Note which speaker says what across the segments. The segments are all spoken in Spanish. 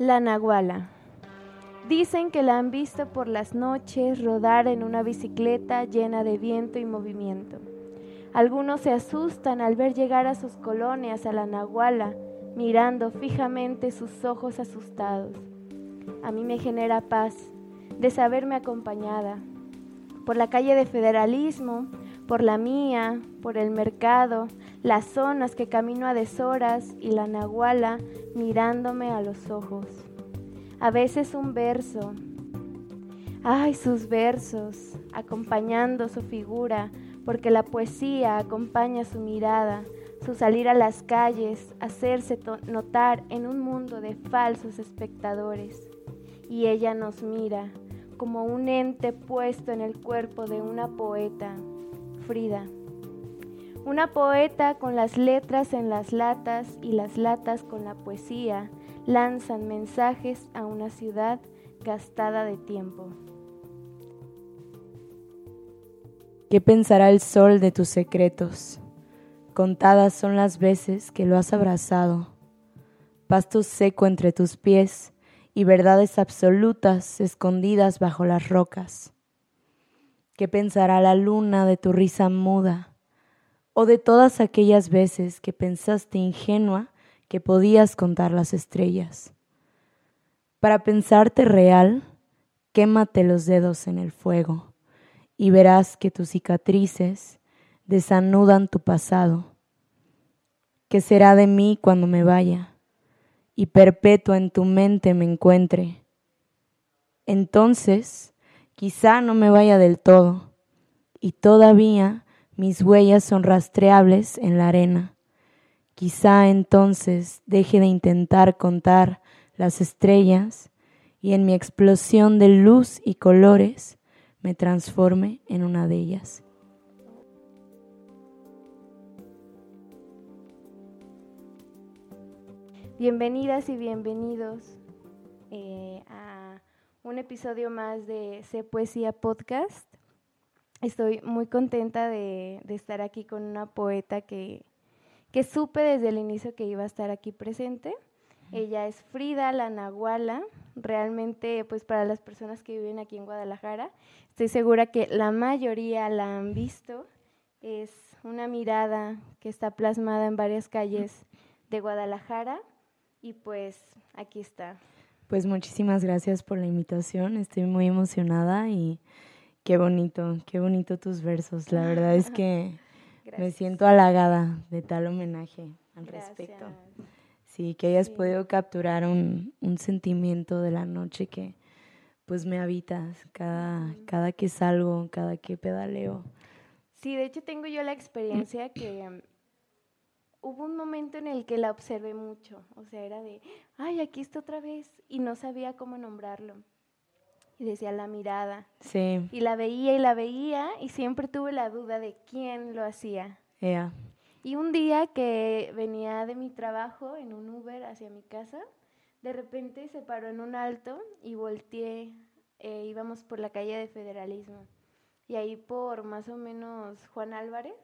Speaker 1: La Nahuala. Dicen que la han visto por las noches rodar en una bicicleta llena de viento y movimiento. Algunos se asustan al ver llegar a sus colonias a la Nahuala, mirando fijamente sus ojos asustados. A mí me genera paz de saberme acompañada. Por la calle de Federalismo, por la mía, por el mercado, las zonas que camino a deshoras y la nahuala mirándome a los ojos. A veces un verso, ay sus versos, acompañando su figura, porque la poesía acompaña su mirada, su salir a las calles, hacerse notar en un mundo de falsos espectadores. Y ella nos mira como un ente puesto en el cuerpo de una poeta, Frida. Una poeta con las letras en las latas y las latas con la poesía lanzan mensajes a una ciudad gastada de tiempo.
Speaker 2: ¿Qué pensará el sol de tus secretos? Contadas son las veces que lo has abrazado. Pasto seco entre tus pies y verdades absolutas escondidas bajo las rocas. ¿Qué pensará la luna de tu risa muda? O de todas aquellas veces que pensaste ingenua que podías contar las estrellas. Para pensarte real, quémate los dedos en el fuego y verás que tus cicatrices desanudan tu pasado. ¿Qué será de mí cuando me vaya y perpetua en tu mente me encuentre? Entonces, quizá no me vaya del todo y todavía mis huellas son rastreables en la arena. Quizá entonces deje de intentar contar las estrellas y en mi explosión de luz y colores me transforme en una de ellas.
Speaker 1: Bienvenidas y bienvenidos eh, a un episodio más de C Poesía Podcast. Estoy muy contenta de, estar aquí con una poeta que, que, supe desde el inicio que iba a estar aquí presente. Ella es Frida La Nahuala. Realmente, pues para las personas que viven aquí en Guadalajara, estoy segura que la mayoría la han visto. Es una mirada que está plasmada en varias calles de Guadalajara y pues aquí está.
Speaker 2: Pues muchísimas gracias por la invitación. Estoy muy emocionada y Qué bonito, qué bonito tus versos. La verdad es que me siento halagada de tal homenaje al respecto. Sí, que hayas podido capturar un, un, sentimiento de la noche que pues me habitas cada, cada que salgo, cada que pedaleo.
Speaker 1: Sí, de hecho tengo yo la experiencia que um, hubo un momento en el que la observé mucho, o sea, era de, ay, aquí está otra vez, y no sabía cómo nombrarlo y decía la mirada.
Speaker 2: Sí.
Speaker 1: Y la veía y la veía y siempre tuve la duda de quién lo hacía. Y un día que venía de mi trabajo en un Uber hacia mi casa, de repente se paró en un alto y volteé, eh, íbamos por la calle de Federalismo. Y ahí por más o menos Juan Álvarez,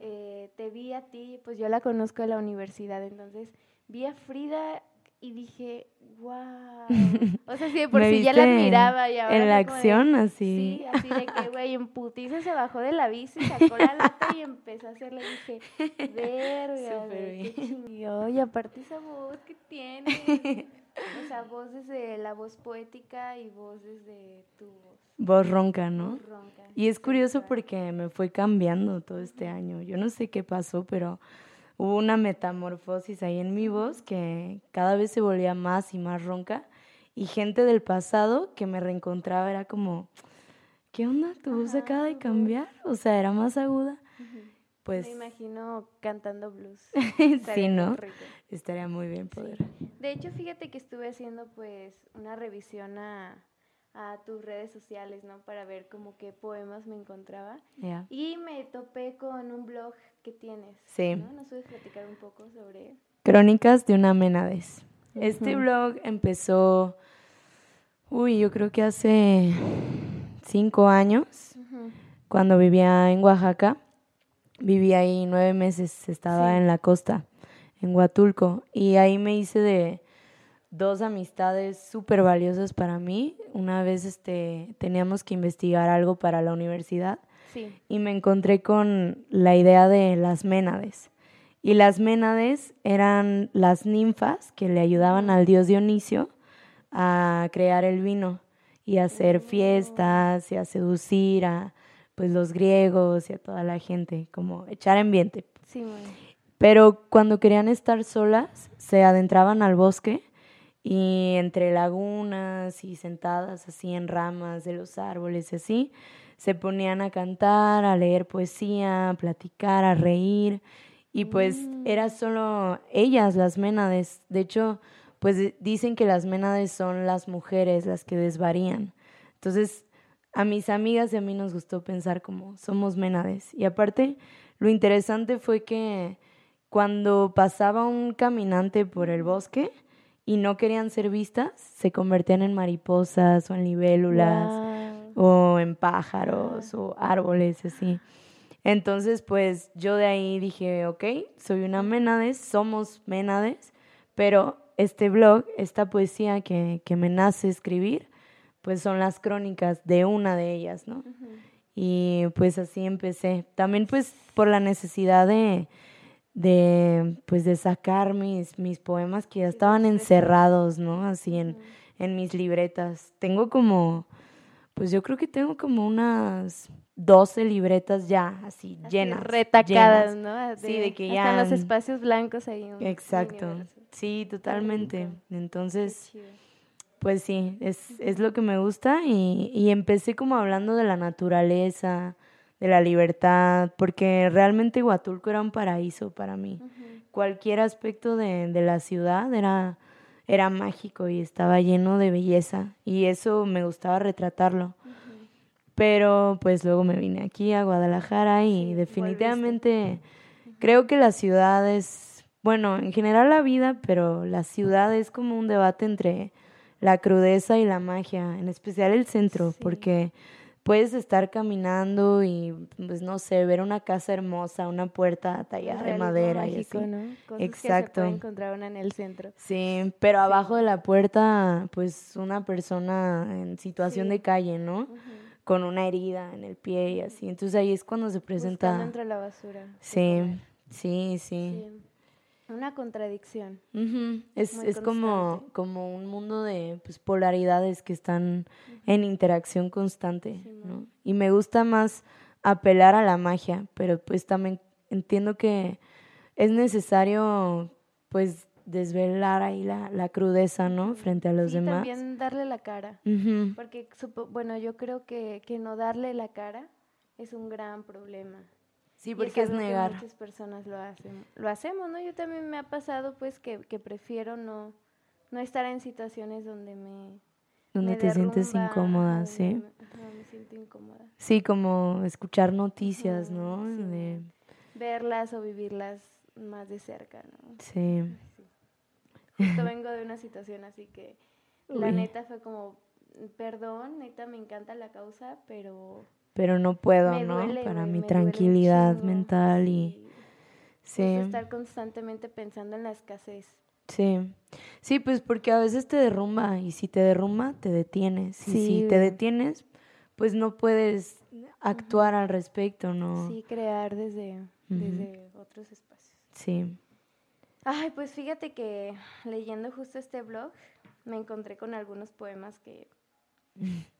Speaker 1: eh, te vi a ti, pues yo la conozco de la universidad, entonces vi a Frida y dije, wow. O sea, sí, por si ya la admiraba y ahora.
Speaker 2: En la acción, así.
Speaker 1: Sí, así de que, güey, en putiza se bajó de la bici, sacó la lata y empezó a hacerle. dije, verga, qué chingón. Y aparte esa voz que tiene. O sea, voz desde la voz poética y voz desde tu voz.
Speaker 2: Voz ronca, ¿no? Voz ronca. Y es curioso porque me fue cambiando todo este año. Yo no sé qué pasó, pero hubo una metamorfosis ahí en mi voz que cada vez se volvía más y más ronca y gente del pasado que me reencontraba era como, ¿qué onda? ¿Tu voz acaba de cambiar? O sea, era más aguda. Pues...
Speaker 1: Me imagino cantando blues.
Speaker 2: sí, ¿no? Estaría muy bien poder.
Speaker 1: De hecho, fíjate que estuve haciendo pues una revisión a, a tus redes sociales, ¿no? Para ver como qué poemas me encontraba. Y me topé con un blog que tienes.
Speaker 2: Sí.
Speaker 1: ¿no? ¿Nos puedes platicar un poco sobre
Speaker 2: Crónicas de una menades. Este blog empezó, uy, yo creo que hace cinco años, cuando vivía en Oaxaca. Viví ahí nueve meses, estaba en la costa, en Huatulco, y ahí me hice de dos amistades súper valiosas para mí. Una vez este, teníamos que investigar algo para la universidad y me encontré con la idea de las ménades. Y las ménades eran las ninfas que le ayudaban al dios Dionisio a crear el vino y a hacer fiestas y a seducir a pues los griegos y a toda la gente, como echar ambiente. Sí, Pero cuando querían estar solas, se adentraban al bosque y entre lagunas y sentadas así en ramas de los árboles y así, se ponían a cantar, a leer poesía, a platicar, a reír y pues mm. era solo ellas las ménades. De hecho, pues dicen que las ménades son las mujeres las que desvarían. Entonces, a mis amigas y a mí nos gustó pensar como somos ménades. Y aparte, lo interesante fue que cuando pasaba un caminante por el bosque y no querían ser vistas, se convertían en mariposas o en libélulas o en pájaros o árboles, así. Entonces, pues yo de ahí dije, ok, soy una Ménades, somos Ménades, pero este blog, esta poesía que, que me nace escribir, pues son las crónicas de una de ellas, ¿no? Y pues así empecé. También pues por la necesidad de, de pues de sacar mis, mis poemas que ya estaban encerrados, ¿no? Así en, en mis libretas. Tengo como, pues yo creo que tengo como unas 12 libretas ya así, llenas.
Speaker 1: Retacadas, ¿no?
Speaker 2: sí, de que ya.
Speaker 1: Están los espacios blancos ahí.
Speaker 2: Exacto. Sí, totalmente. Entonces, pues sí, es, es lo que me gusta y, y empecé como hablando de la naturaleza, de la libertad, porque realmente Huatulco era un paraíso para mí. Cualquier aspecto de, de la ciudad era, era mágico y estaba lleno de belleza y eso me gustaba retratarlo. Pero pues luego me vine aquí a Guadalajara y definitivamente creo que la ciudad es, bueno, en general la vida, pero la ciudad es como un debate entre la crudeza y la magia, en especial el centro, porque puedes estar caminando y, pues no sé, ver una casa hermosa, una puerta tallada de madera y así.
Speaker 1: Exacto. Que se encontrar una en el centro.
Speaker 2: Sí, pero abajo de la puerta, pues una persona en situación de calle, ¿no? con una herida en el pie y así. Entonces ahí es cuando se presenta...
Speaker 1: Buscando entre la basura.
Speaker 2: Sí, sí, sí,
Speaker 1: Una contradicción.
Speaker 2: Es, es como, como un mundo de pues, polaridades que están en interacción constante, ¿no? Y me gusta más apelar a la magia, pero pues también entiendo que es necesario pues desvelar ahí la, la crudeza, ¿no? Frente a los
Speaker 1: sí,
Speaker 2: demás.
Speaker 1: también darle la cara. Porque, bueno, yo creo que, que no darle la cara es un gran problema.
Speaker 2: Sí, porque es, negar.
Speaker 1: muchas personas lo hacen. Lo hacemos, ¿no? Yo también me ha pasado, pues, que, que prefiero no, no estar en situaciones donde me...
Speaker 2: Donde te sientes incómoda, sí.
Speaker 1: Me, me siento incómoda.
Speaker 2: Sí, como escuchar noticias, ¿no?
Speaker 1: Verlas o vivirlas más de cerca, ¿no?
Speaker 2: Sí.
Speaker 1: Justo vengo de una situación así que la neta fue como, perdón, neta me encanta la causa, pero...
Speaker 2: Pero no puedo, ¿no? Para mi tranquilidad mental y...
Speaker 1: Sí. estar constantemente pensando en la escasez.
Speaker 2: Sí. Sí, pues porque a veces te derrumba y si te derrumba, te detienes. Y si te detienes, pues no puedes actuar al respecto, ¿no?
Speaker 1: Sí, crear desde, desde otros espacios.
Speaker 2: Sí.
Speaker 1: Ay, pues fíjate que leyendo justo este blog me encontré con algunos poemas que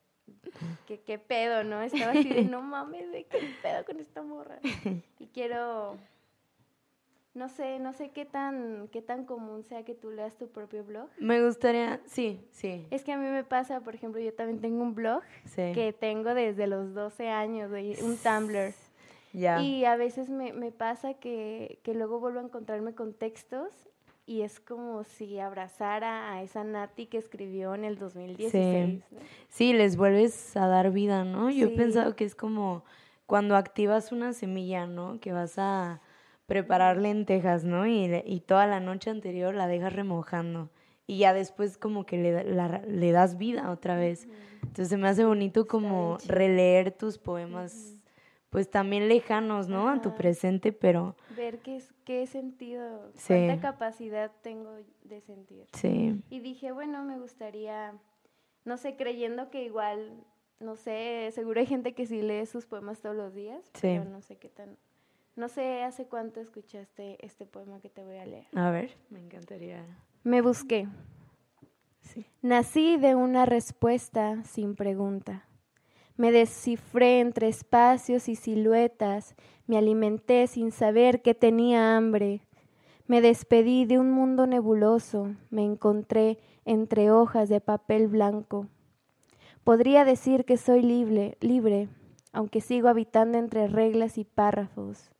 Speaker 1: que qué pedo, ¿no? Estaba así de no mames, de qué pedo con esta morra. Y quiero no sé, no sé qué tan qué tan común sea que tú leas tu propio blog.
Speaker 2: Me gustaría, sí, sí.
Speaker 1: Es que a mí me pasa, por ejemplo, yo también tengo un blog que tengo desde los 12 años, un Tumblr. Y a veces me, me pasa que, que, luego vuelvo a encontrarme con textos y es como si abrazara a esa Nati que escribió en el 2016. Sí,
Speaker 2: sí les vuelves a dar vida, ¿no? Yo he pensado que es como cuando activas una semilla, ¿no? Que vas a preparar lentejas, ¿no? Y, y toda la noche anterior la dejas remojando y ya después como que le, le das vida otra vez. Entonces me hace bonito como releer tus poemas pues también lejanos, ¿no? A tu presente, pero
Speaker 1: Ver qué, es- qué sentido,
Speaker 2: Sí.
Speaker 1: cuánta capacidad tengo de sentir.
Speaker 2: sí,
Speaker 1: Y dije, bueno, me gustaría, no sé, creyendo que igual, no sé, seguro hay gente que sí lee sus poemas todos los días,
Speaker 2: Sí.
Speaker 1: pero no sé qué tan... No sé hace cuánto escuchaste este poema que te voy a leer.
Speaker 2: a ver, me encantaría.
Speaker 1: Me busqué.
Speaker 2: Sí.
Speaker 1: Nací de una respuesta sin pregunta. Me descifré entre espacios y siluetas, me alimenté sin saber que tenía hambre. Me despedí de un mundo nebuloso, me encontré entre hojas de papel blanco. Podría decir que soy libre, libre, aunque sigo habitando entre reglas y párrafos.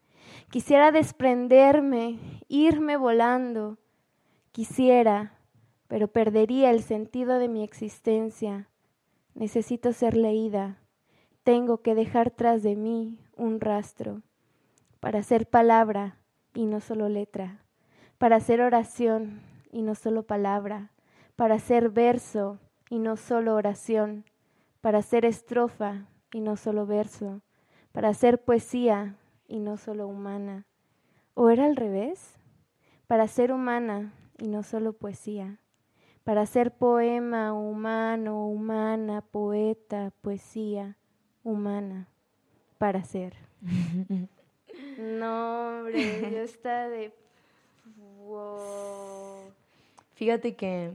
Speaker 1: Quisiera desprenderme, irme volando. Quisiera, pero perdería el sentido de mi existencia. Necesito ser leída. Tengo que dejar tras de mí un rastro para ser palabra y no solo letra, para ser oración y no solo palabra, para ser verso y no solo oración, para ser estrofa y no solo verso, para ser poesía y no solo humana. ¿O era al revés? Para ser humana y no solo poesía, para ser poema humano, humana, poeta, poesía, humana, para ser. No, hombre, yo está de... Wow.
Speaker 2: Fíjate que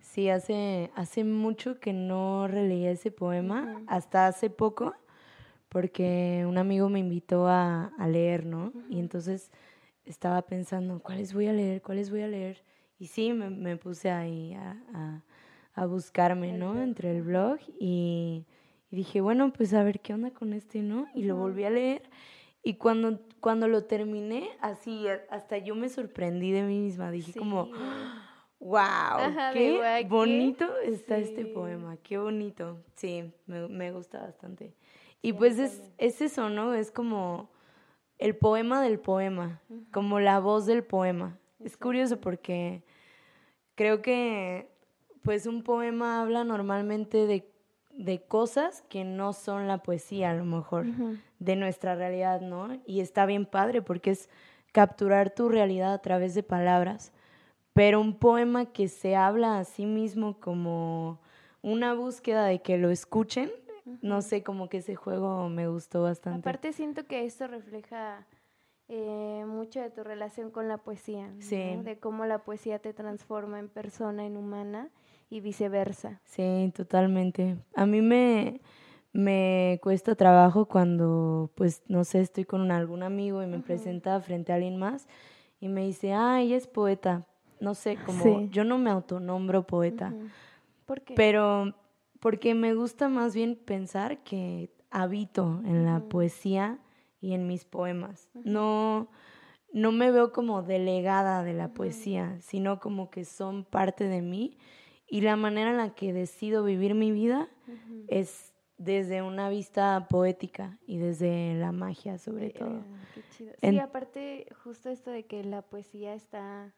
Speaker 2: sí, hace, hace mucho que no releía ese poema, hasta hace poco, porque un amigo me invitó a, a leer, ¿no? Y entonces estaba pensando, ¿cuáles voy a leer? ¿Cuáles voy a leer? Y sí, me, me puse ahí a, a- a buscarme, ¿no? Entre el blog y, y dije, bueno, pues a ver qué onda con este, ¿no? Y lo volví a leer. Y cuando, cuando lo terminé, así, hasta yo me sorprendí de mí misma. Dije
Speaker 1: Sí,
Speaker 2: como, wow,
Speaker 1: Ajá,
Speaker 2: qué
Speaker 1: guay, ¿qué?
Speaker 2: bonito está este poema, qué bonito. Sí, me, me gusta bastante. Y
Speaker 1: Sí,
Speaker 2: pues es, es eso, ¿no? Es como el poema del poema, como la voz del poema. Es curioso porque creo que pues un poema habla normalmente de, de cosas que no son la poesía a lo mejor, de nuestra realidad, ¿no? Y está bien padre porque es capturar tu realidad a través de palabras, pero un poema que se habla a sí mismo como una búsqueda de que lo escuchen, no sé, como que ese juego me gustó bastante.
Speaker 1: Aparte siento que esto refleja eh, mucho de tu relación con la poesía, de cómo la poesía te transforma en persona, en humana y viceversa.
Speaker 2: Sí, totalmente. A mí me, me cuesta trabajo cuando, pues, no sé, estoy con algún amigo y me presenta frente a alguien más y me dice, ah, ella es poeta. No sé, como
Speaker 1: Sí.
Speaker 2: yo no me autonombro poeta,
Speaker 1: Ujú. ¿Por qué?
Speaker 2: pero porque me gusta más bien pensar que habito en la
Speaker 1: Ujú.
Speaker 2: poesía y en mis poemas. No, no me veo como delegada de la poesía, sino como que son parte de mí y la manera en la que decido vivir mi vida es desde una vista poética y desde la magia sobre todo.
Speaker 1: Qué chido. Sí, aparte justo esto de que la poesía está...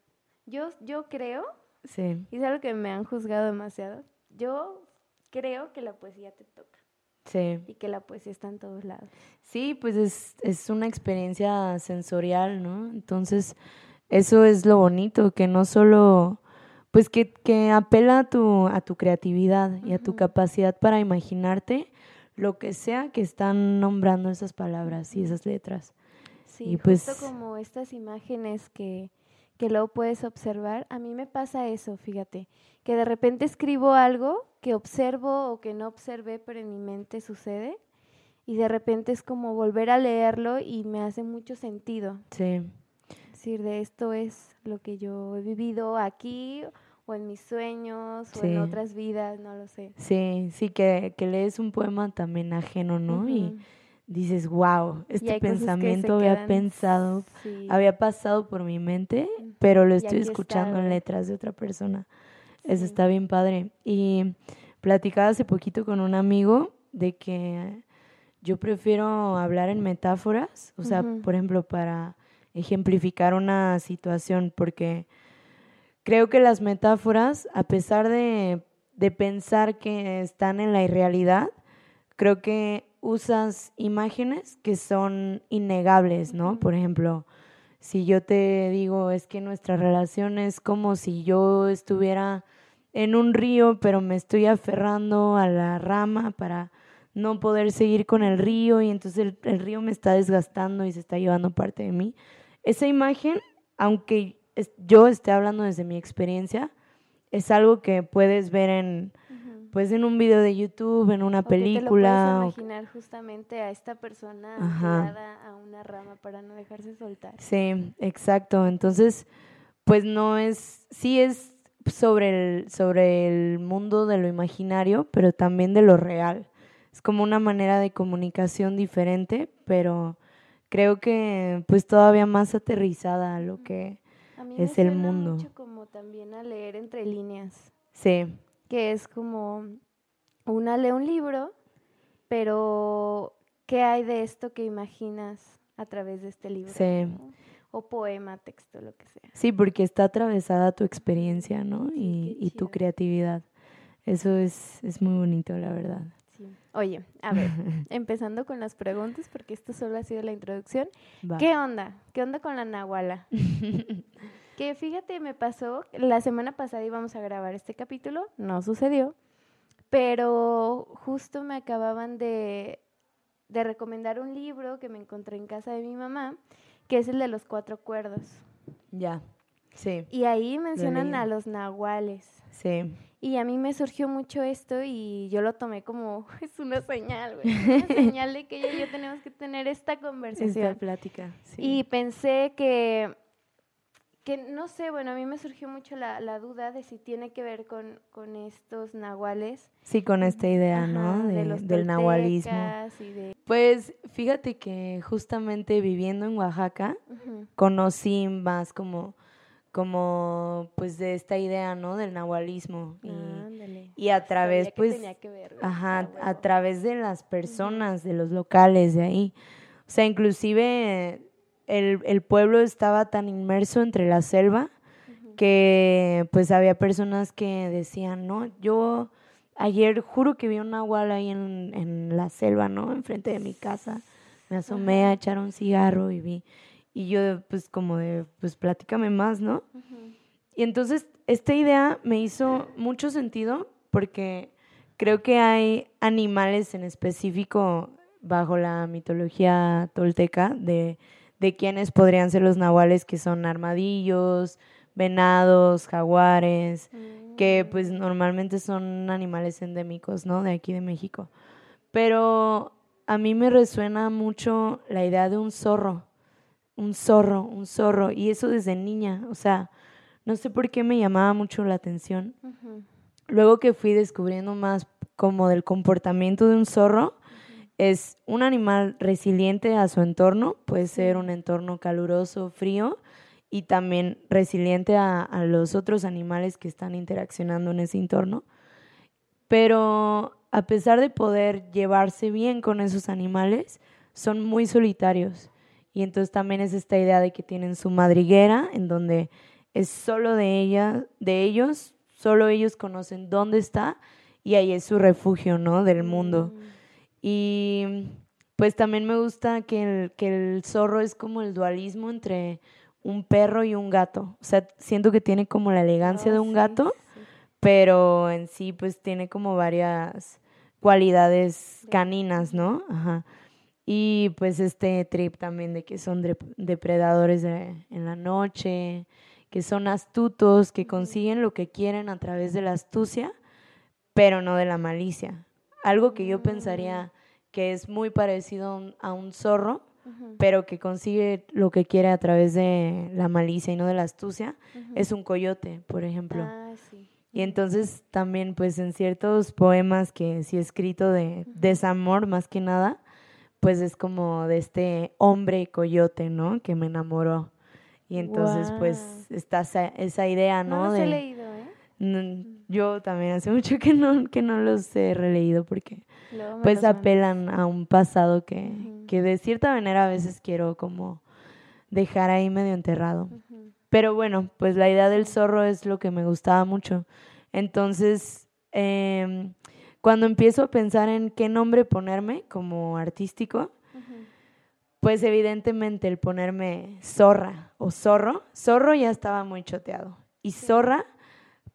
Speaker 1: Yo, yo creo,
Speaker 2: Sí,
Speaker 1: y es algo que me han juzgado demasiado, yo creo que la poesía te toca
Speaker 2: sí.
Speaker 1: y que la poesía está en todos lados.
Speaker 2: Sí, pues es, es una experiencia sensorial, ¿no? Entonces, eso es lo bonito, que no solo, pues que, que apela a tu, a tu creatividad y a tu capacidad para imaginarte lo que sea que están nombrando esas palabras y esas letras.
Speaker 1: Sí,
Speaker 2: Y
Speaker 1: justo
Speaker 2: pues-
Speaker 1: como estas imágenes que, que luego puedes observar, a mí me pasa eso, fíjate, que de repente escribo algo que observo o que no observé, pero en mi mente sucede, y de repente es como volver a leerlo y me hace mucho sentido.
Speaker 2: Sí,
Speaker 1: Es decir, de esto es lo que yo he vivido aquí o en mis sueños o en otras vidas, no lo sé.
Speaker 2: sí, sí, que, que lees un poema también ajeno, ¿no? Y dices, wow, este pensamiento había
Speaker 1: quedan-
Speaker 2: pensado,
Speaker 1: sí.
Speaker 2: había pasado por mi mente, pero lo estoy escuchando
Speaker 1: está,
Speaker 2: en letras de otra persona. Eso está bien padre. Y platicaba hace poquito con un amigo de que yo prefiero hablar en metáforas, o sea, por ejemplo, para ejemplificar una situación, porque creo que las metáforas, a pesar de, de pensar que están en la irrealidad, creo que usas imágenes que son innegables, ¿no? Por ejemplo, si yo te digo es que nuestra relación es como si yo estuviera en un río, pero me estoy aferrando a la rama para no poder seguir con el río y entonces el, río me está desgastando y se está llevando parte de mí. Esa imagen, aunque yo esté hablando desde mi experiencia, es algo que puedes ver en, pues en un video de YouTube, en una película.
Speaker 1: te lo puedes imaginar justamente a esta persona a una rama para no dejarse soltar.
Speaker 2: Sí, exacto. Entonces, pues no es, sí es sobre el, sobre el mundo de lo imaginario, pero también de lo real. Es como una manera de comunicación diferente, pero creo que pues todavía más aterrizada a lo que es el mundo.
Speaker 1: Mucho como también a leer entre líneas.
Speaker 2: Sí
Speaker 1: que es como una lee un libro, pero ¿qué hay de esto que imaginas a través de este libro?
Speaker 2: Sí.
Speaker 1: O poema, texto, lo que sea.
Speaker 2: Sí, porque está atravesada tu experiencia, ¿no? y, tu creatividad. Eso es, es muy bonito, la verdad.
Speaker 1: Oye, a ver, empezando con las preguntas, porque esto solo ha sido la introducción. ¿Qué onda? ¿Qué onda con la Nahuala? Que fíjate, me pasó, la semana pasada íbamos a grabar este capítulo, no sucedió, pero justo me acababan de, recomendar un libro que me encontré en casa de mi mamá, que es el de los cuatro cuerdos.
Speaker 2: Ya, sí.
Speaker 1: Y ahí mencionan a los nahuales.
Speaker 2: Sí.
Speaker 1: Y a mí me surgió mucho esto y yo lo tomé como, es una señal, güey. Una señal de que ella y yo tenemos que tener esta conversación.
Speaker 2: Esta plática. Sí.
Speaker 1: Y pensé que que no sé, bueno, a mí me surgió mucho la, duda de si tiene que ver con, con estos nahuales.
Speaker 2: Sí, con esta idea, ¿no? De, los del nahualismo. Pues fíjate que justamente viviendo en Oaxaca, conocí más como, como, pues de esta idea, ¿no? Del nahualismo. Y, y a través, pues, ajá, a través de las personas, de los locales de ahí. O sea, inclusive el, pueblo estaba tan inmerso entre la selva que pues había personas que decían, no, yo ayer juro que vi un nahual ahí en, la selva, ¿no? Enfrente de mi casa. Me asomé a echar un cigarro y vi. Y yo pues como de, pues platícame más, ¿no? Y entonces esta idea me hizo mucho sentido porque creo que hay animales en específico bajo la mitología tolteca de de quiénes podrían ser los nahuales que son armadillos, venados, jaguares, que mm. pues normalmente son animales endémicos, ¿no? De aquí de México. Pero a mí me resuena mucho la idea de un zorro, un zorro, un zorro, y eso desde niña, o sea, no sé por qué me llamaba mucho la atención. Luego que fui descubriendo más como del comportamiento de un zorro, es un animal resiliente a su entorno, puede ser un entorno caluroso, frío, y también resiliente a, los otros animales que están interaccionando en ese entorno. Pero a pesar de poder llevarse bien con esos animales, son muy solitarios. Y entonces también es esta idea de que tienen su madriguera, en donde es solo de ella, de ellos, solo ellos conocen dónde está y ahí es su refugio, ¿no? Del mundo. Mm. Y pues también me gusta que el, que el zorro es como el dualismo entre un perro y un gato. O sea, siento que tiene como la elegancia de oh, un gato, pero en sí pues tiene como varias cualidades caninas, ¿no? Ajá. Y pues este trip también de que son depredadores en la noche, que son astutos, que consiguen lo que quieren a través de la astucia, pero no de la malicia. Algo que yo pensaría que es muy parecido a un zorro, pero que consigue lo que quiere a través de la malicia y no de la astucia, es un coyote, por ejemplo. Ah, y entonces también, pues en ciertos poemas que sí he escrito de desamor más que nada, pues es como de este hombre coyote, ¿no? Que me enamoró. Y entonces, pues está esa, idea, ¿no?
Speaker 1: No he leído, ¿eh?
Speaker 2: Yo también hace mucho que no, que no los he releído porque pues apelan a un pasado que, que, de cierta manera a veces quiero como dejar ahí medio enterrado. Pero bueno, pues la idea del zorro es lo que me gustaba mucho. Entonces, eh, cuando empiezo a pensar en qué nombre ponerme como artístico, pues evidentemente el ponerme zorra o zorro, zorro ya estaba muy choteado. Y zorra,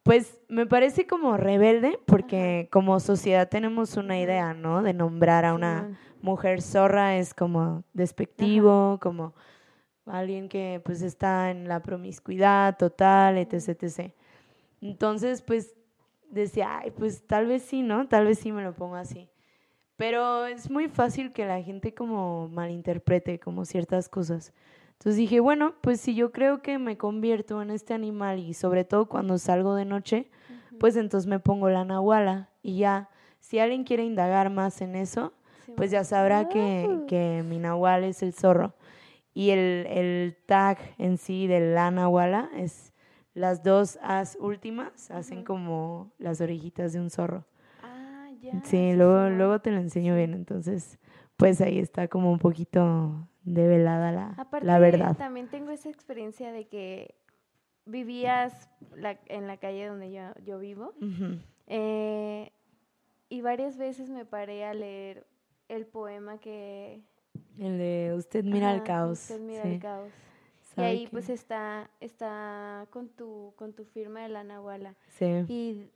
Speaker 2: pues me parece como rebelde porque como sociedad tenemos una idea, ¿no? De nombrar a una mujer zorra es como despectivo, como alguien que pues está en la promiscuidad total, etc, etc. Entonces, pues decía, ay, pues tal vez sí, ¿no? Tal vez sí me lo pongo así. Pero es muy fácil que la gente como malinterprete como ciertas cosas. Entonces dije, bueno, pues si yo creo que me convierto en este animal y sobre todo cuando salgo de noche, pues entonces me pongo la nahuala y ya, si alguien quiere indagar más en eso, pues ya sabrá que, ah. que, mi nahual es el zorro. Y el, el tag en sí de la nahuala es las dos as últimas, hacen como las orejitas de un zorro. Sí, luego, luego te lo enseño bien, entonces pues ahí está como un poquito develada la, la verdad.
Speaker 1: También tengo esa experiencia de que vivías en la calle donde yo, yo vivo eh, y varias veces me paré a leer el poema que...
Speaker 2: El de Usted mira el caos.
Speaker 1: Usted mira el caos. Y ahí pues está, está con tu, con tu firma de la Nahuala.
Speaker 2: Sí.
Speaker 1: Y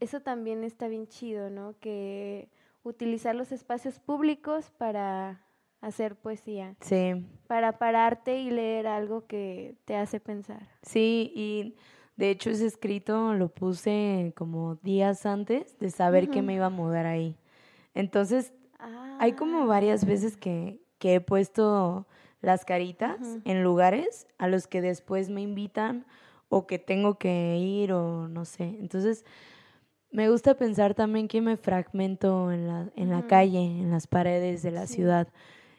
Speaker 1: eso también está bien chido, ¿no? Que utilizar los espacios públicos para hacer poesía.
Speaker 2: Sí.
Speaker 1: Para pararte y leer algo que te hace pensar.
Speaker 2: Sí, y de hecho ese escrito lo puse como días antes de saber que me iba a mudar ahí. Entonces, hay como varias ah. veces que, que he puesto las caritas en lugares a los que después me invitan o que tengo que ir o no sé. Entonces, me gusta pensar también que me fragmento en la, en la calle, en las paredes de la ciudad.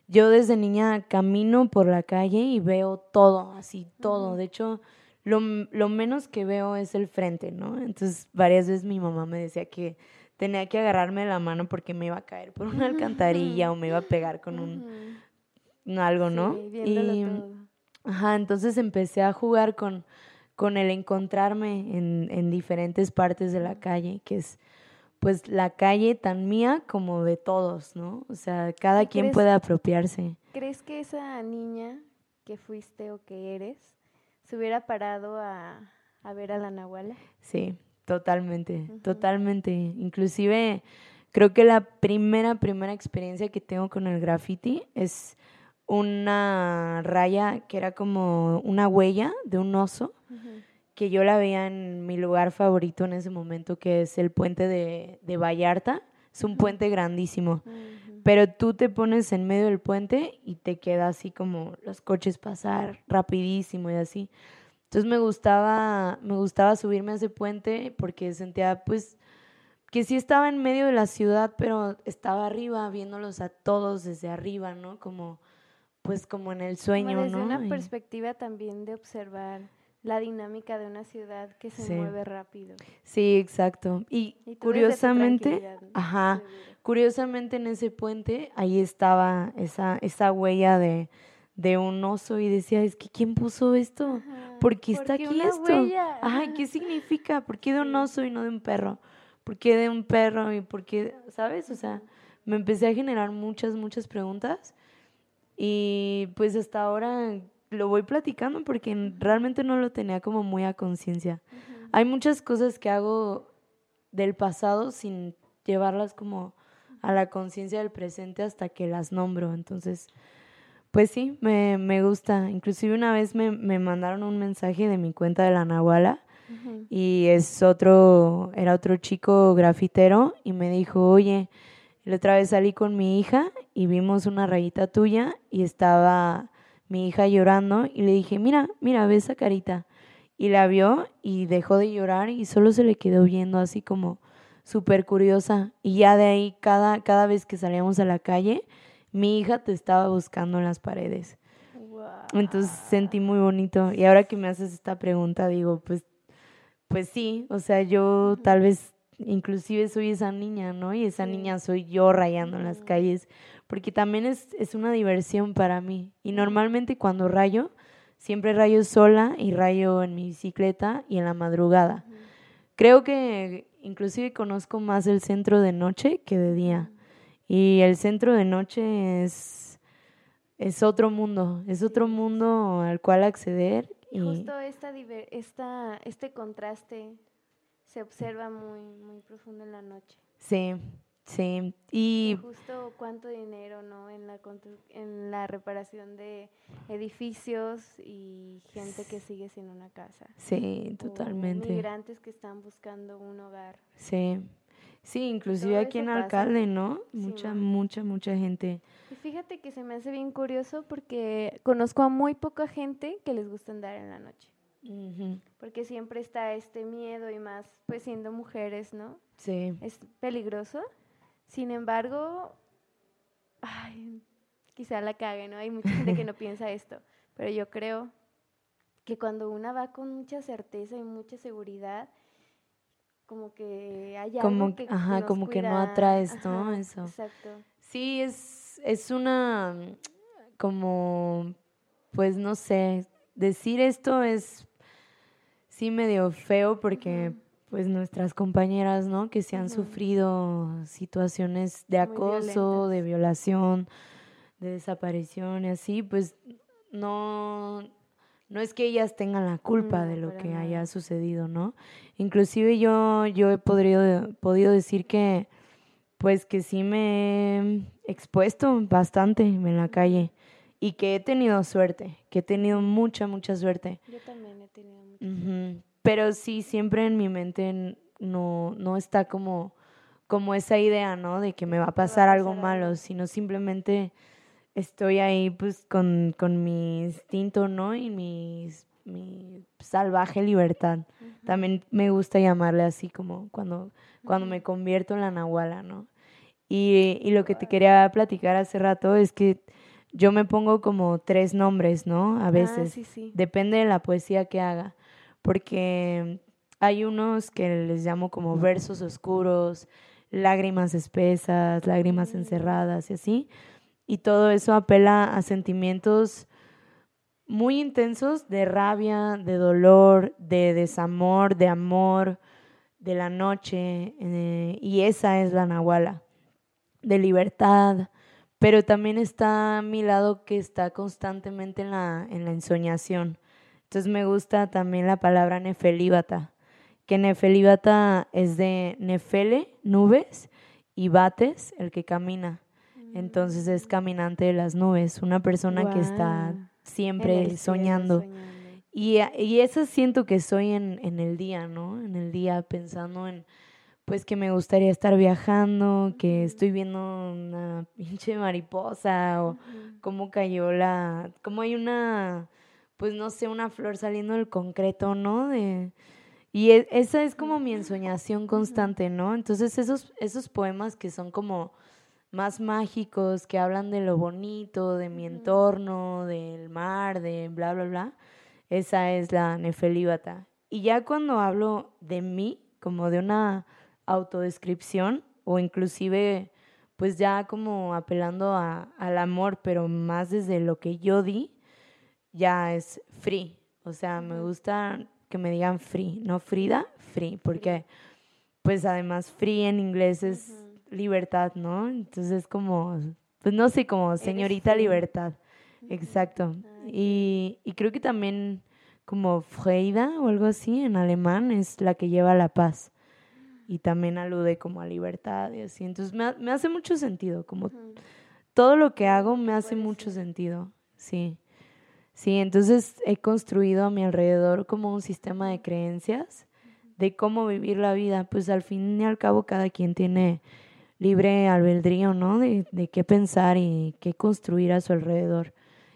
Speaker 2: Yo desde niña camino por la calle y veo todo, así todo. De hecho, lo, lo, menos que veo es el frente, ¿no? Entonces, varias veces mi mamá me decía que tenía que agarrarme la mano porque me iba a caer por una alcantarilla o me iba a pegar con un, algo, ¿no?
Speaker 1: y,
Speaker 2: Ajá, entonces empecé a jugar con con el encontrarme en, en diferentes partes de la calle, que es pues la calle tan mía como de todos, ¿no? O sea, cada quien puede apropiarse.
Speaker 1: ¿Crees que esa niña que fuiste o que eres se hubiera parado a, a ver a la Nahuala?
Speaker 2: Sí, totalmente, totalmente. Inclusive creo que la primera, primera experiencia que tengo con el graffiti es una raya que era como una huella de un oso, que yo la veía en mi lugar favorito en ese momento, que es el puente de, de Vallarta. Es un puente grandísimo, pero tú te pones en medio del puente y te queda así como los coches pasar rapidísimo y así. Entonces me gustaba, me gustaba subirme a ese puente porque sentía pues que sí estaba en medio de la ciudad, pero estaba arriba viéndolos a todos desde arriba, ¿no? Como pues como en el sueño,
Speaker 1: desde
Speaker 2: ¿no?
Speaker 1: una perspectiva también de observar la dinámica de una ciudad que se mueve rápido.
Speaker 2: Sí, exacto. Y, curiosamente, ajá, curiosamente en ese puente ahí estaba esa esa huella de, de un oso y decía, es que ¿quién puso esto? ¿Por qué está aquí esto? Ajá, ¿qué significa? ¿Por qué de un oso y no de un perro? ¿Por qué de un perro y por qué, sabes? O sea, me empecé a generar muchas, muchas preguntas y pues hasta ahora lo voy platicando porque realmente no lo tenía como muy a conciencia. Hay muchas cosas que hago del pasado sin llevarlas como a la conciencia del presente hasta que las nombro. Entonces, pues sí, me, me gusta. Inclusive una vez me, me, mandaron un mensaje de mi cuenta de la Nahuala y es otro, era otro chico grafitero y me dijo, oye, la otra vez salí con mi hija y vimos una rayita tuya y estaba mi hija llorando y le dije, mira, mira, ve esa carita. Y la vio y dejó de llorar y solo se le quedó viendo así como súper curiosa. Y ya de ahí, cada, cada vez que salíamos a la calle, mi hija te estaba buscando en las paredes. Entonces sentí muy bonito. Y ahora que me haces esta pregunta, digo, pues, pues sí, o sea, yo tal vez inclusive soy esa niña, ¿no? Y esa niña soy yo rayando en las calles, porque también es, es una diversión para mí. Y normalmente cuando rayo, siempre rayo sola y rayo en mi bicicleta y en la madrugada. Creo que inclusive conozco más el centro de noche que de día. Y el centro de noche es, es otro mundo, es otro mundo al cual acceder.
Speaker 1: Y, justo esta, esta, este contraste se observa muy, muy profundo en la noche.
Speaker 2: Sí, Sí, y...
Speaker 1: Justo cuánto dinero, ¿no? En la, en la reparación de edificios y gente que sigue sin una casa.
Speaker 2: Sí, totalmente.
Speaker 1: migrantes que están buscando un hogar.
Speaker 2: Sí, sí, inclusive aquí en Alcalde, ¿no? Mucha, mucha, mucha gente.
Speaker 1: Y fíjate que se me hace bien curioso porque conozco a muy poca gente que les gusta andar en la noche. Porque siempre está este miedo y más, pues siendo mujeres, ¿no?
Speaker 2: Sí.
Speaker 1: Es peligroso. Sin embargo, ay, quizá la cague, ¿no? Hay mucha gente que no piensa esto, pero yo creo que cuando una va con mucha certeza y mucha seguridad, como que hay algo que
Speaker 2: ajá, como que no atraes, ¿no? Eso.
Speaker 1: Exacto.
Speaker 2: Sí, es, es una como, pues no sé, decir esto es sí medio feo porque pues nuestras compañeras, ¿no? Que se han sufrido situaciones de acoso, de violación, de desaparición y así, pues no, no es que ellas tengan la culpa de lo que haya sucedido, ¿no? Inclusive yo, yo he podido, podido decir que, pues que sí me he expuesto bastante en la calle y que he tenido suerte, que he tenido mucha, mucha suerte.
Speaker 1: Yo también he tenido mucha
Speaker 2: pero sí, siempre en mi mente no, no está como, como esa idea, ¿no? De que me va a pasar, algo malo, sino simplemente estoy ahí pues con, mi instinto, ¿no? Y mi, mi salvaje libertad. También me gusta llamarle así como cuando, cuando me convierto en la nahuala, ¿no? Y, y, lo que te quería platicar hace rato es que yo me pongo como tres nombres, ¿no? A ah, veces.
Speaker 1: sí, sí.
Speaker 2: Depende de la poesía que haga porque hay unos que les llamo como versos oscuros, lágrimas espesas, lágrimas encerradas y así. Y todo eso apela a sentimientos muy intensos de rabia, de dolor, de desamor, de amor, de la noche. Eh, y esa es la Nahuala, de libertad. Pero también está mi lado que está constantemente en la, en la ensoñación entonces me gusta también la palabra nefelíbata, que nefelíbata es de nefele, nubes, y bates, el que camina. Entonces es mm. caminante de las nubes, una persona que está siempre soñando. Y, y eso siento que soy en, en, el día, ¿no? En el día pensando en, pues que me gustaría estar viajando, que estoy viendo una pinche mariposa o cómo cayó la, cómo hay una pues no sé, una flor saliendo del concreto, ¿no? De, y e, esa es como mi ensoñación constante, ¿no? Entonces esos, esos poemas que son como más mágicos, que hablan de lo bonito, de mi entorno, del mar, de bla, bla, bla, esa es la nefelíbata. Y ya cuando hablo de mí, como de una autodescripción, o inclusive pues ya como apelando a, al amor, pero más desde lo que yo di, ya es free. O sea, me gusta que me digan free, no Frida, free, porque pues además free en inglés es libertad, ¿no? Entonces es como, pues no sé, como señorita libertad. Exacto. Y, y, creo que también como Freida o algo así en alemán es la que lleva la paz. Y también alude como a libertad y así. Entonces me, me hace mucho sentido, como todo lo que hago me hace mucho sentido, sí. Sí, entonces he construido a mi alrededor como un sistema de creencias de cómo vivir la vida. Pues al fin y al cabo cada quien tiene libre albedrío, ¿no? De, de qué pensar y qué construir a su alrededor.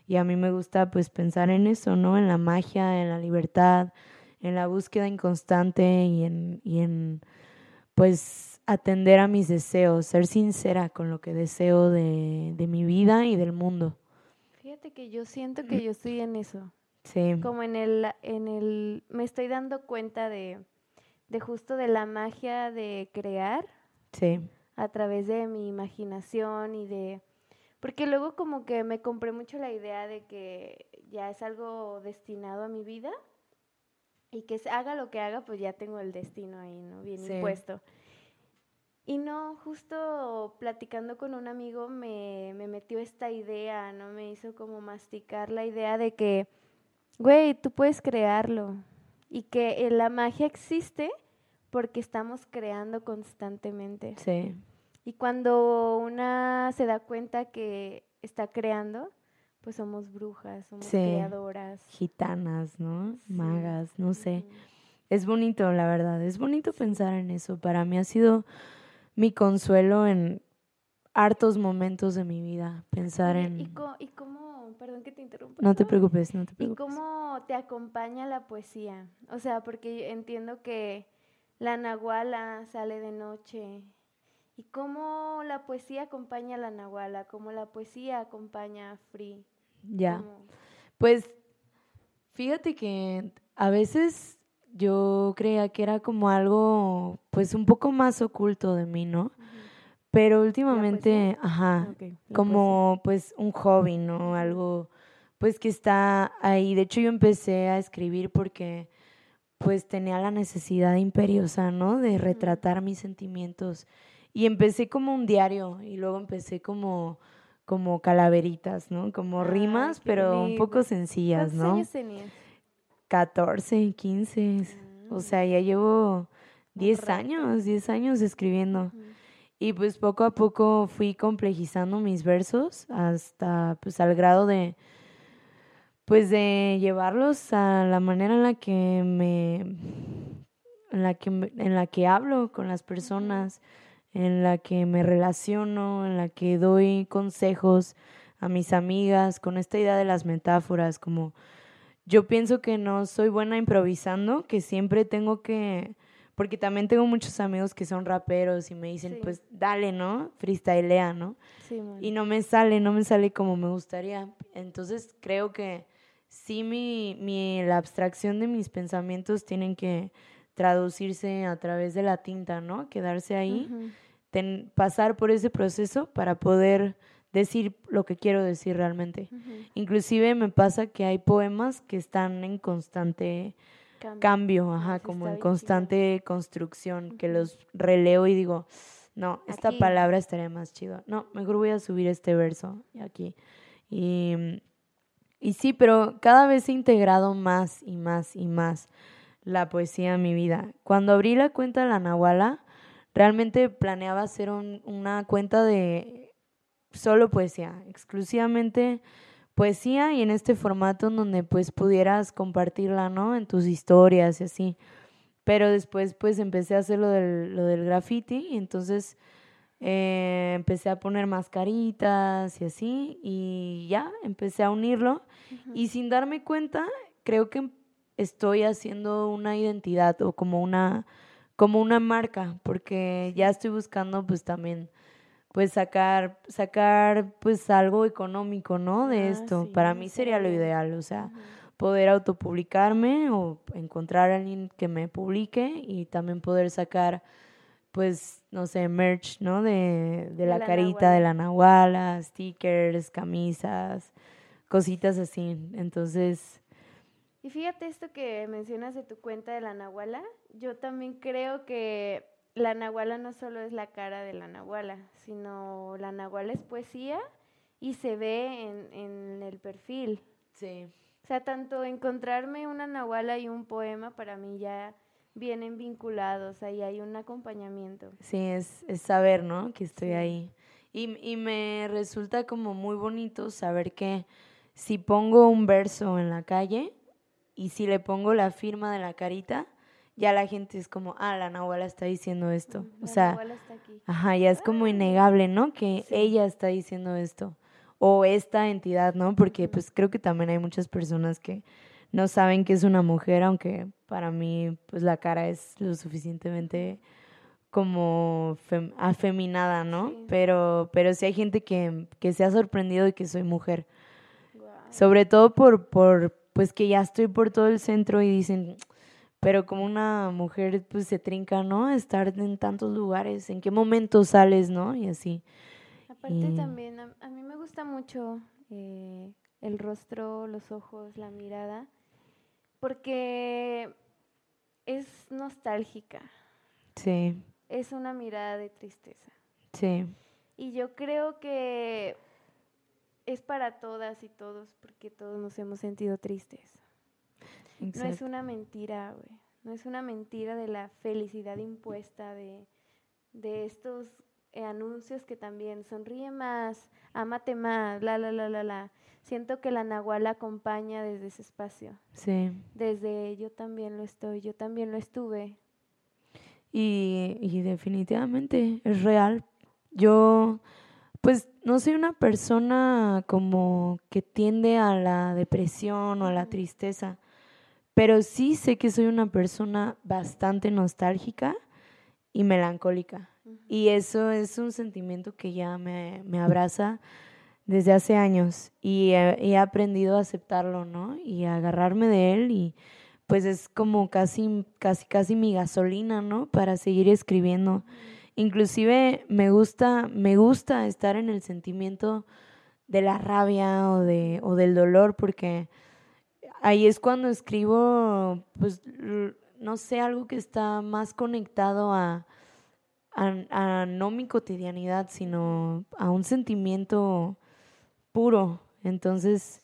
Speaker 2: Y a mí me gusta pues pensar en eso, ¿no? En la magia, en la libertad, en la búsqueda inconstante y en, y en pues atender a mis deseos, ser sincera con lo que deseo de, de mi vida y del mundo
Speaker 1: que yo siento que yo estoy en eso.
Speaker 2: Sí.
Speaker 1: Como en el, en el, me estoy dando cuenta de, de justo de la magia de crear.
Speaker 2: Sí.
Speaker 1: A través de mi imaginación y de, porque luego como que me compré mucho la idea de que ya es algo destinado a mi vida y que se haga lo que haga, pues ya tengo el destino ahí, ¿no? Bien impuesto. Y no, justo platicando con un amigo me, me metió esta idea, ¿no? Me hizo como masticar la idea de que, güey, tú puedes crearlo y que la magia existe porque estamos creando constantemente.
Speaker 2: Sí.
Speaker 1: Y cuando una se da cuenta que está creando, pues somos brujas, somos creadoras.
Speaker 2: Gitanas, ¿no? Magas, no sé. Es bonito, la verdad, es bonito pensar en eso. Para mí ha sido mi consuelo en hartos momentos de mi vida, pensar en...
Speaker 1: ¿Y, y cómo, perdón que te interrumpa?
Speaker 2: No te preocupes, no te preocupes.
Speaker 1: ¿Y cómo te acompaña la poesía? O sea, porque entiendo que la nahuala sale de noche. ¿Y cómo la poesía acompaña a la nahuala? ¿Cómo la poesía acompaña a Free?
Speaker 2: Ya. Pues fíjate que a veces yo creía que era como algo, pues un poco más oculto de mí, ¿no? Pero últimamente, ajá, como pues un hobby, ¿no? Algo, pues que está ahí. De hecho, yo empecé a escribir porque pues tenía la necesidad imperiosa, ¿no? De retratar mis sentimientos. Y empecé como un diario y luego empecé como como calaveritas, ¿no? Como rimas, pero un poco sencillas, ¿no?
Speaker 1: años tenías?
Speaker 2: 14, 15. O mm. sea, ya llevo 10 años, 10 años escribiendo. Y pues poco a poco fui complejizando mis versos hasta pues al grado de pues de llevarlos a la manera en la que me en la que en la que hablo con las personas en la que me relaciono, en la que doy consejos a mis amigas con esta idea de las metáforas, como yo pienso que no soy buena improvisando, que siempre tengo que, porque también tengo muchos amigos que son raperos y me dicen, pues dale, ¿no? Freestylea, ¿no?
Speaker 1: Sí,
Speaker 2: y no me sale, no me sale como me gustaría. Entonces creo que sí mi, mi, la abstracción de mis pensamientos tienen que traducirse a través de la tinta, ¿no? Quedarse ahí pasar por ese proceso para poder decir lo que quiero decir realmente. Inclusive me pasa que hay poemas que están en constante cambio, ajá, como en constante construcción, que los releo y digo, no, esta palabra estaría más chido. No, mejor voy a subir este verso aquí. Y, y sí, pero cada vez he integrado más y más y más la poesía en mi vida. Cuando abrí la cuenta de la Nahuala, realmente planeaba hacer una cuenta de solo poesía, exclusivamente poesía y en este formato en donde pues pudieras compartirla, ¿no? En tus historias y así. Pero después pues empecé a hacer lo del, lo del graffiti y entonces eh, empecé a poner mascaritas y así y ya empecé a unirlo y sin darme cuenta creo que estoy haciendo una identidad o como una como una marca, porque ya estoy buscando pues también pues sacar sacar pues algo económico, ¿no? De ah, esto. Para mí sería lo ideal, o sea, poder autopublicarme o encontrar a alguien que me publique y también poder sacar pues no sé, merch, ¿no? De, de, la, carita de la nahuala, stickers, camisas, cositas así. Entonces,
Speaker 1: y fíjate esto que mencionas de tu cuenta de la Nahuala, yo también creo que la Nahuala no solo es la cara de la Nahuala, sino la Nahuala es poesía y se ve en, en el perfil.
Speaker 2: Sí.
Speaker 1: O sea, tanto encontrarme una Nahuala y un poema para mí ya vienen vinculados, ahí hay un acompañamiento.
Speaker 2: Sí, es, es saber, ¿no? Que estoy ahí. Y, y me resulta como muy bonito saber que si pongo un verso en la calle, y si le pongo la firma de la carita, ya la gente es como, ah, la Nahuala está diciendo esto. o sea, ajá, ya es como innegable, ¿no? Que ella está diciendo esto. O esta entidad, ¿no? Porque pues creo que también hay muchas personas que no saben que es una mujer, aunque para mí pues la cara es lo suficientemente como afeminada, ¿no? Pero, pero sí hay gente que, que se ha sorprendido de que soy mujer. Sobre todo por, por, pues que ya estoy por todo el centro y dicen, pero como una mujer pues se trinca, ¿no? Estar en tantos lugares, en qué momento sales, ¿no? Y así.
Speaker 1: Aparte también, a, mí me gusta mucho eh, el rostro, los ojos, la mirada, porque es nostálgica.
Speaker 2: Sí.
Speaker 1: Es una mirada de tristeza.
Speaker 2: Sí.
Speaker 1: Y yo creo que es para todas y todos, porque todos nos hemos sentido tristes. No es una mentira, güey. No es una mentira de la felicidad impuesta de, de estos eh, anuncios que también sonríe más, amate más, la, la, la, la, la. Siento que la Nahual acompaña desde ese espacio.
Speaker 2: Sí.
Speaker 1: Desde yo también lo estoy, yo también lo estuve.
Speaker 2: Y, y definitivamente es real. Yo, pues, no soy una persona como que tiende a la depresión o a la tristeza, pero sí sé que soy una persona bastante nostálgica y melancólica. Y eso es un sentimiento que ya me, me abraza desde hace años y he, aprendido a aceptarlo, ¿no? Y a agarrarme de él y pues es como casi, casi, casi mi gasolina, ¿no? Para seguir escribiendo. Inclusive me gusta, me gusta estar en el sentimiento de la rabia o, de, o del dolor porque ahí es cuando escribo, pues, no sé, algo que está más conectado a, a, no mi cotidianidad, sino a un sentimiento puro. Entonces,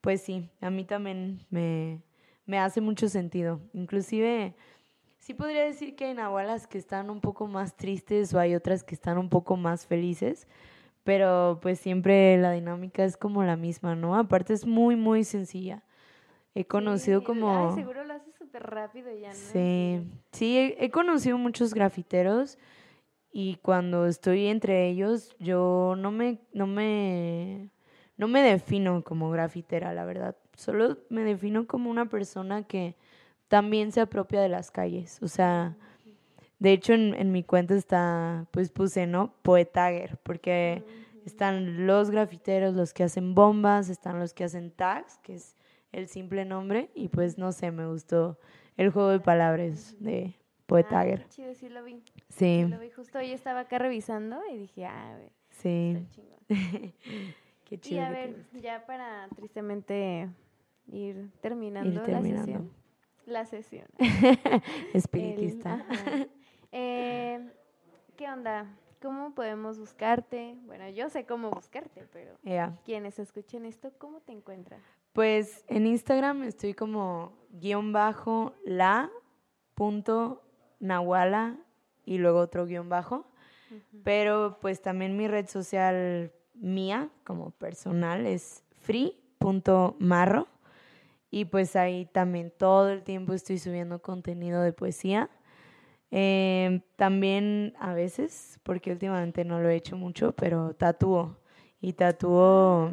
Speaker 2: pues sí, a mí también me, me hace mucho sentido. Inclusive, sí podría decir que hay nahualas que están un poco más tristes o hay otras que están un poco más felices, pero pues siempre la dinámica es como la misma, ¿no? Aparte es muy, muy sencilla. He conocido como...
Speaker 1: seguro lo haces súper rápido ya, ¿no?
Speaker 2: Sí, sí, he, he conocido muchos grafiteros y cuando estoy entre ellos yo no me no me no me defino como grafitera, la verdad. Solo me defino como una persona que también se apropia de las calles. O sea, de hecho en, en mi cuenta está, pues puse, ¿no? Poetager, porque están los grafiteros, los que hacen bombas, están los que hacen tags, que es el simple nombre, y pues no sé, me gustó el juego de palabras de Poetager.
Speaker 1: Ah, chido, sí lo vi.
Speaker 2: Sí.
Speaker 1: Lo vi justo hoy estaba acá revisando y dije, ah, a ver.
Speaker 2: Sí. Qué chido.
Speaker 1: Y a ver, ya para tristemente ir terminando, la sesión. La sesión.
Speaker 2: Espiritista.
Speaker 1: eh, ¿Qué onda? ¿Cómo podemos buscarte? Bueno, yo sé cómo buscarte, pero quienes escuchen esto, ¿cómo te encuentran?
Speaker 2: Pues en Instagram estoy como guion bajo la punto Nahuala y luego otro guion bajo. Pero pues también mi red social mía como personal es free.marro y pues ahí también todo el tiempo estoy subiendo contenido de poesía. Em, también a veces, porque últimamente no lo he hecho mucho, pero tatúo. Y tatúo,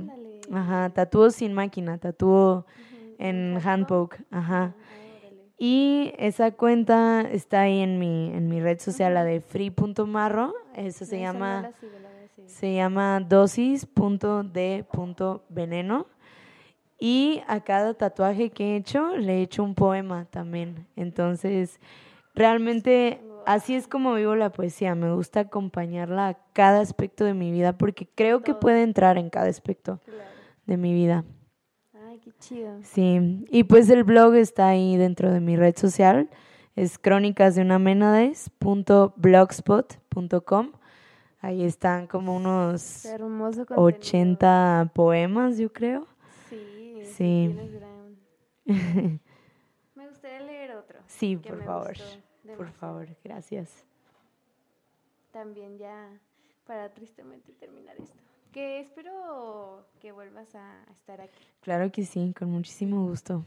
Speaker 2: ajá, tatúo sin máquina, tatúo en handpoke, ajá. Ah, y esa cuenta está ahí en mi, en mi red social, la de free.marro. Eso se llama, se llama dosis.d.veneno. Y a cada tatuaje que he hecho le he hecho un poema también. Entonces, realmente así es como vivo la poesía. Me gusta acompañarla a cada aspecto de mi vida porque creo que puede entrar en cada aspecto de mi vida.
Speaker 1: Qué chido.
Speaker 2: Sí, y pues el blog está ahí dentro de mi red social. Es crónicas de una menades.blogspot.com. Ahí están como unos 80 poemas, yo creo.
Speaker 1: Sí, sí. Me gustaría leer otro.
Speaker 2: Sí, por favor. Por favor, gracias.
Speaker 1: También ya para tristemente terminar esto que espero que vuelvas a estar aquí.
Speaker 2: Claro que sí, con muchísimo gusto.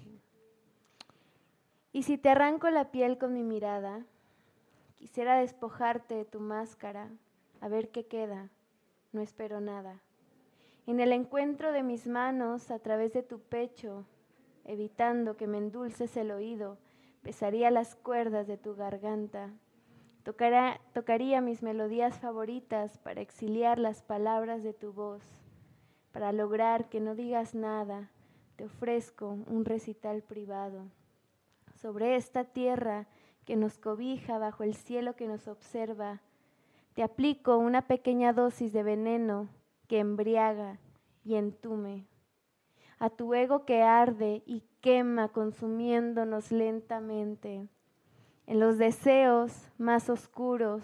Speaker 1: Y si te arranco la piel con mi mirada, quisiera despojarte de tu máscara, a ver qué queda, no espero nada. En el encuentro de mis manos a través de tu pecho, evitando que me endulces el oído, pesaría las cuerdas de tu garganta tocaría mis melodías favoritas para exiliar las palabras de tu voz. Para lograr que no digas nada, te ofrezco un recital privado. Sobre esta tierra que nos cobija bajo el cielo que nos observa, te aplico una pequeña dosis de veneno que embriaga y entume. A tu ego que arde y quema consumiéndonos lentamente En los deseos más oscuros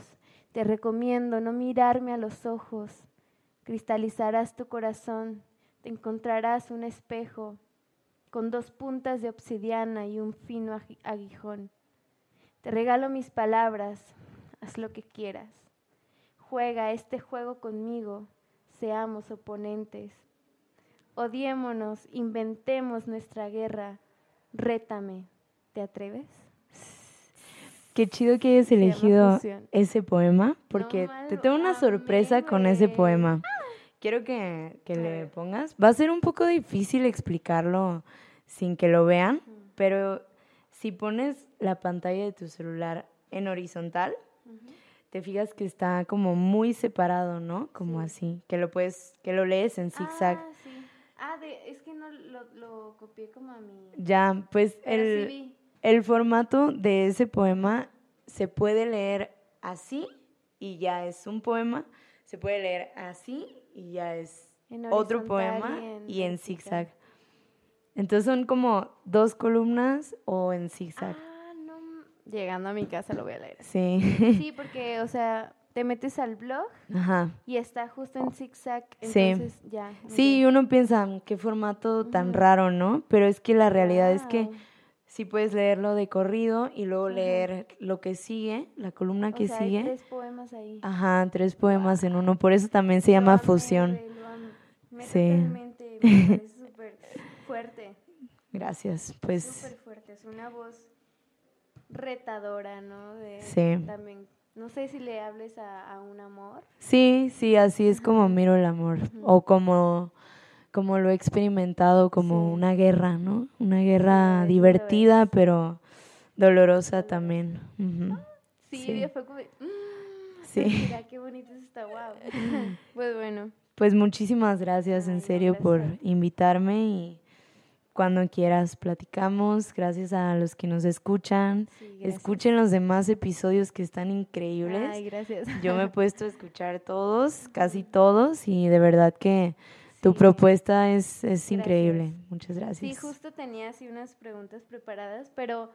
Speaker 1: te recomiendo no mirarme a los ojos. Cristalizarás tu corazón, te encontrarás un espejo con dos puntas de obsidiana y un fino aguijón. Te regalo mis palabras, haz lo que quieras. Juega este juego conmigo, seamos oponentes. Odiémonos, inventemos nuestra guerra. Rétame, ¿te atreves?
Speaker 2: Qué chido que hayas elegido ese poema, porque te tengo una sorpresa con ese poema. Quiero que, que le pongas. Va a ser un poco difícil explicarlo sin que lo vean, pero si pones la pantalla de tu celular en horizontal, te fijas que está como muy separado, ¿no? Como así, que lo puedes, que lo lees en zigzag.
Speaker 1: Ah, sí. Ah, es que no lo, copié como a mi...
Speaker 2: Ya, pues el, el formato de ese poema se puede leer así y ya es un poema, se puede leer así y ya es otro poema y en, zigzag. Entonces son como dos columnas o en zigzag.
Speaker 1: Ah. Llegando a mi casa lo voy a leer.
Speaker 2: Sí.
Speaker 1: Sí, porque, o sea, te metes al blog y está justo en zigzag. Entonces sí. ya.
Speaker 2: Sí, uno piensa, qué formato tan raro, ¿no? Pero es que la realidad es que sí puedes leerlo de corrido y luego leer lo que sigue, la columna que sigue. Hay
Speaker 1: tres poemas ahí.
Speaker 2: Ajá, tres poemas en uno. Por eso también se llama fusión.
Speaker 1: sí. Me súper fuerte.
Speaker 2: Gracias. Pues.
Speaker 1: Súper fuerte. Es una voz retadora, ¿no? De,
Speaker 2: sí.
Speaker 1: También. No sé si le hables a, un amor.
Speaker 2: Sí, sí, así es como miro el amor. O como como lo he experimentado como una guerra, ¿no? Una guerra divertida, pero dolorosa también.
Speaker 1: sí, fue como... Mm, sí. Mira, qué bonito está, wow. pues bueno.
Speaker 2: Pues muchísimas gracias, en serio, por invitarme y cuando quieras platicamos. Gracias a los que nos escuchan. Escuchen los demás episodios que están increíbles.
Speaker 1: Ay, gracias.
Speaker 2: Yo me he puesto a escuchar todos, casi todos, y de verdad que tu propuesta es, es increíble. Muchas gracias.
Speaker 1: Sí, justo tenía así unas preguntas preparadas, pero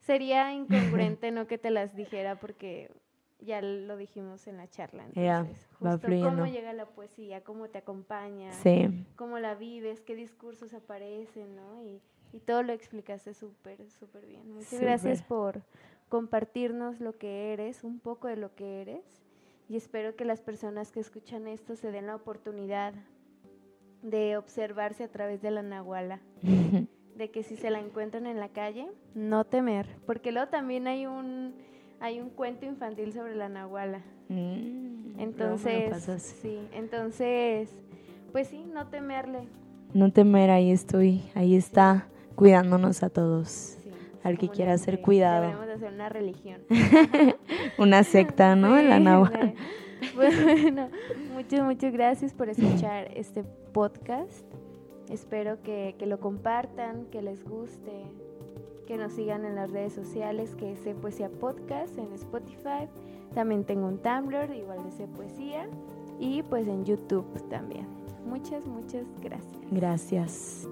Speaker 1: sería incongruente no que te las dijera porque ya lo dijimos en la charla. Entonces, justo cómo llega la poesía, cómo te acompaña, cómo la vives, qué discursos aparecen, ¿no? Y, y todo lo explicaste súper, súper bien. Muchas gracias por compartirnos lo que eres, un poco de lo que eres. Y espero que las personas que escuchan esto se den la oportunidad de observarse a través de la nahuala. de que si se la encuentran en la calle, no temer. Porque luego también hay un, hay un cuento infantil sobre la nahuala. Mm, entonces, sí, entonces, pues sí, no temerle.
Speaker 2: No temer, ahí estoy, ahí está, cuidándonos a todos. al que quiera ser cuidado.
Speaker 1: Deberíamos hacer una religión.
Speaker 2: una secta, ¿no? la nahuala.
Speaker 1: Bueno, muchas, muchas gracias por escuchar este podcast. Espero que, lo compartan, que les guste, que nos sigan en las redes sociales, que es Poesía Podcast en Spotify. También tengo un Tumblr, igual de Poesía. Y pues en YouTube también. Muchas, muchas gracias.
Speaker 2: Gracias.